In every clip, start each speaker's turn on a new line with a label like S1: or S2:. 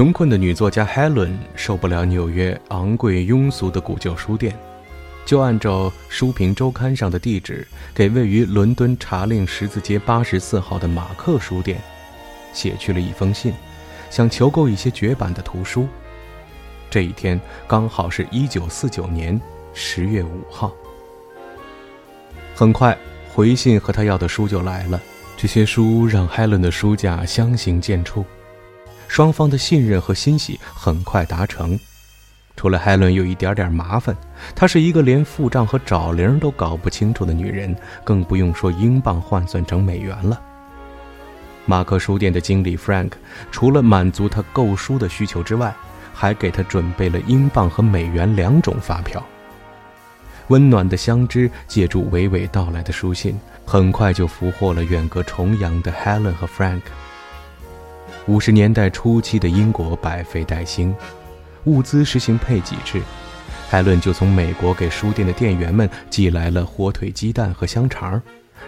S1: 穷困的女作家 Helen 受不了纽约昂贵庸俗的古旧书店，就按照书评周刊上的地址，给位于伦敦查令十字街八十四号的马克书店写去了一封信，想求购一些绝版的图书。这一天刚好是一九四九年十月五号。很快，回信和他要的书就来了。这些书让 Helen 的书架相形见绌。双方的信任和欣喜很快达成，除了海伦有一点点麻烦，她是一个连付账和找零都搞不清楚的女人，更不用说英镑换算成美元了。马克书店的经理 Frank 除了满足他购书的需求之外，还给他准备了英镑和美元两种发票。温暖的相知借助娓娓道来的书信，很快就俘获了远隔重洋的 Helen 和 Frank。五十年代初期的英国百废待兴，物资实行配给制。海伦就从美国给书店的店员们寄来了火腿、鸡蛋和香肠，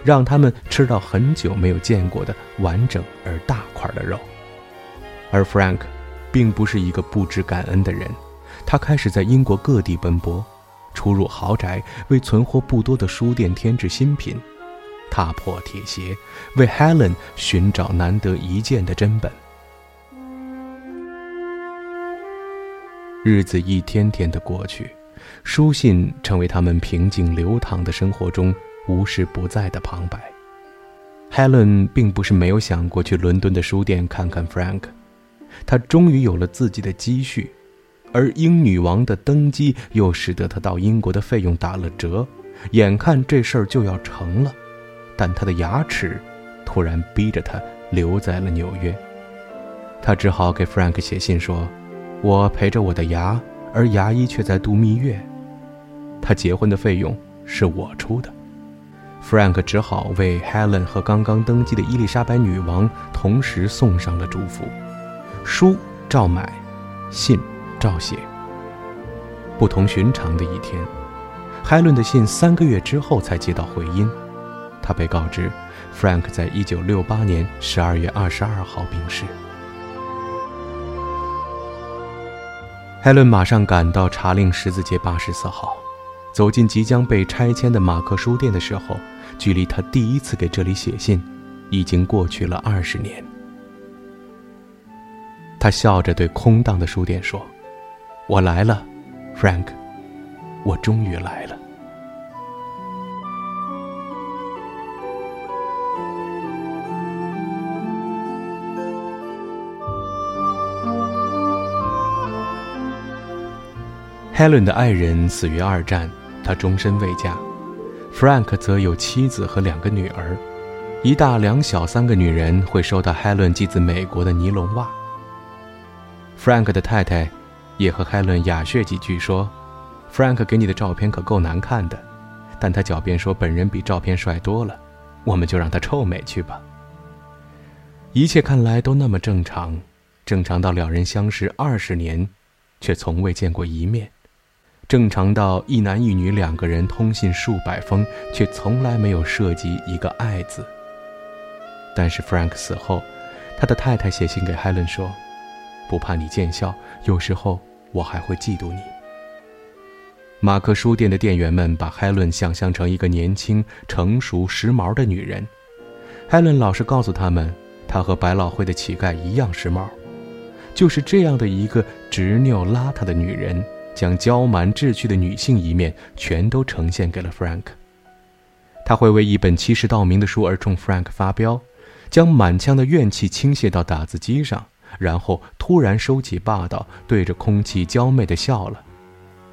S1: 让他们吃到很久没有见过的完整而大块的肉。而 Frank，并不是一个不知感恩的人，他开始在英国各地奔波，出入豪宅，为存货不多的书店添置新品，踏破铁鞋，为 Helen 寻找难得一见的真本。日子一天天的过去，书信成为他们平静流淌的生活中无时不在的旁白。Helen 并不是没有想过去伦敦的书店看看 Frank，他终于有了自己的积蓄，而英女王的登基又使得他到英国的费用打了折，眼看这事儿就要成了，但他的牙齿突然逼着他留在了纽约。他只好给 Frank 写信说。我陪着我的牙，而牙医却在度蜜月。他结婚的费用是我出的。Frank 只好为 Helen 和刚刚登基的伊丽莎白女王同时送上了祝福。书照买，信照写。不同寻常的一天，Helen 的信三个月之后才接到回音。他被告知，Frank 在一九六八年十二月二十二号病逝。海伦马上赶到查令十字街八十四号，走进即将被拆迁的马克书店的时候，距离他第一次给这里写信，已经过去了二十年。他笑着对空荡的书店说：“我来了，Frank，我终于来了。” Helen 的爱人死于二战，他终身未嫁。Frank 则有妻子和两个女儿，一大两小三个女人会收到 Helen 寄自美国的尼龙袜。Frank 的太太也和 Helen 雅谑几句，说：“Frank 给你的照片可够难看的，但他狡辩说本人比照片帅多了，我们就让他臭美去吧。”一切看来都那么正常，正常到两人相识二十年，却从未见过一面。正常到一男一女两个人通信数百封，却从来没有涉及一个“爱”字。但是 Frank 死后，他的太太写信给 Helen 说：“不怕你见笑，有时候我还会嫉妒你。”马克书店的店员们把 Helen 想象成一个年轻、成熟、时髦的女人。Helen 老是告诉他们，她和百老汇的乞丐一样时髦。就是这样的一个执拗邋遢的女人。将娇蛮稚趣的女性一面全都呈现给了 Frank。他会为一本欺世盗名的书而冲 Frank 发飙，将满腔的怨气倾泻到打字机上，然后突然收起霸道，对着空气娇媚的笑了。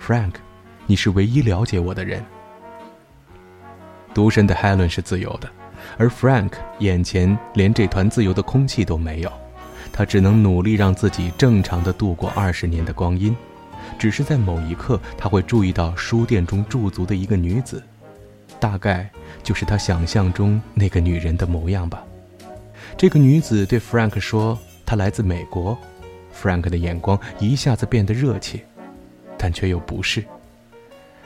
S1: Frank，你是唯一了解我的人。独身的 Helen 是自由的，而 Frank 眼前连这团自由的空气都没有，他只能努力让自己正常的度过二十年的光阴。只是在某一刻，他会注意到书店中驻足的一个女子，大概就是他想象中那个女人的模样吧。这个女子对 Frank 说：“她来自美国。”Frank 的眼光一下子变得热切，但却又不是。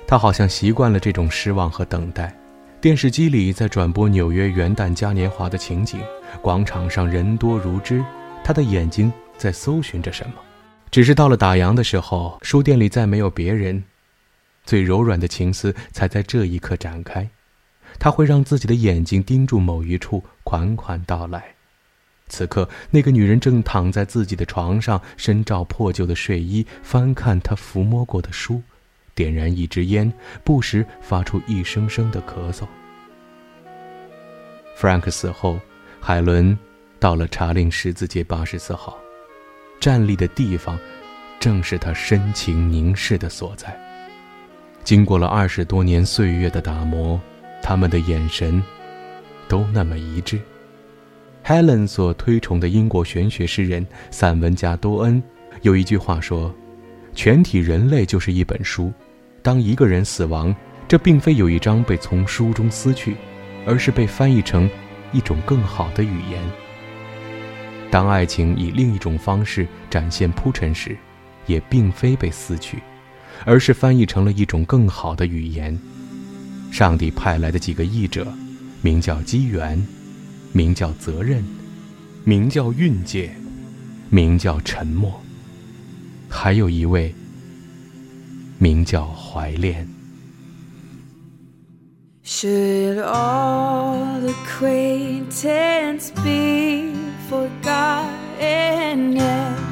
S1: 他好像习惯了这种失望和等待。电视机里在转播纽约元旦嘉年华的情景，广场上人多如织，他的眼睛在搜寻着什么。只是到了打烊的时候，书店里再没有别人，最柔软的情思才在这一刻展开。他会让自己的眼睛盯住某一处，款款到来。此刻，那个女人正躺在自己的床上，身罩破旧的睡衣，翻看她抚摸过的书，点燃一支烟，不时发出一声声的咳嗽。Frank 死后，海伦到了查令十字街八十四号。站立的地方，正是他深情凝视的所在。经过了二十多年岁月的打磨，他们的眼神都那么一致。Helen 所推崇的英国玄学诗人、散文家多恩有一句话说：“全体人类就是一本书，当一个人死亡，这并非有一章被从书中撕去，而是被翻译成一种更好的语言。”当爱情以另一种方式展现铺陈时，也并非被撕去，而是翻译成了一种更好的语言。上帝派来的几个译者，名叫机缘，名叫责任，名叫运界，名叫沉默，还有一位，名叫怀恋。
S2: Should all acquaintance be forgotten yet.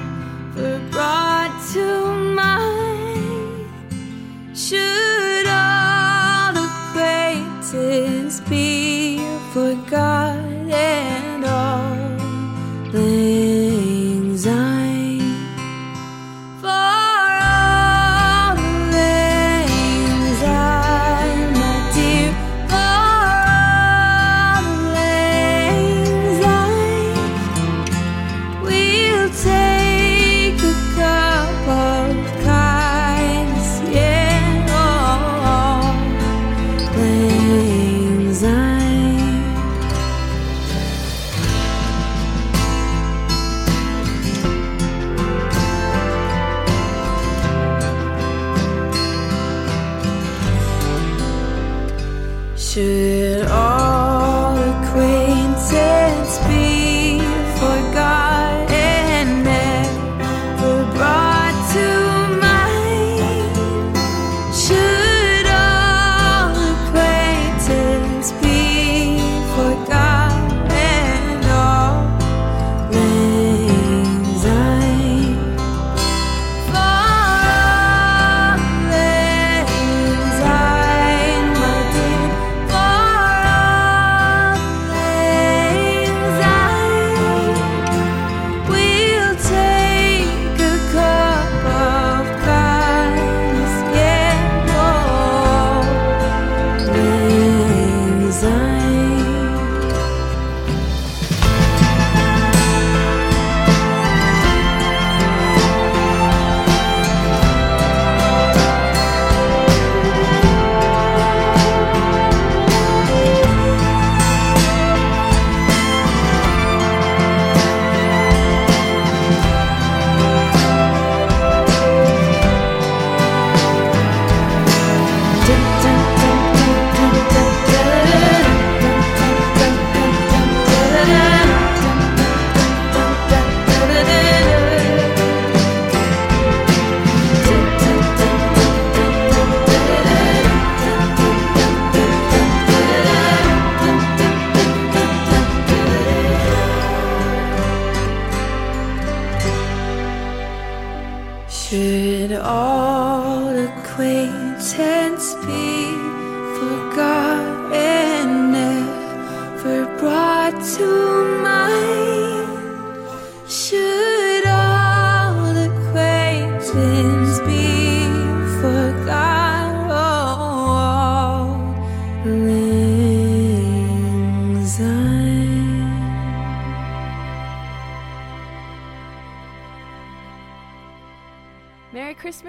S2: Should all acquaintance be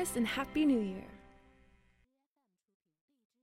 S3: Christmas and Happy New Year.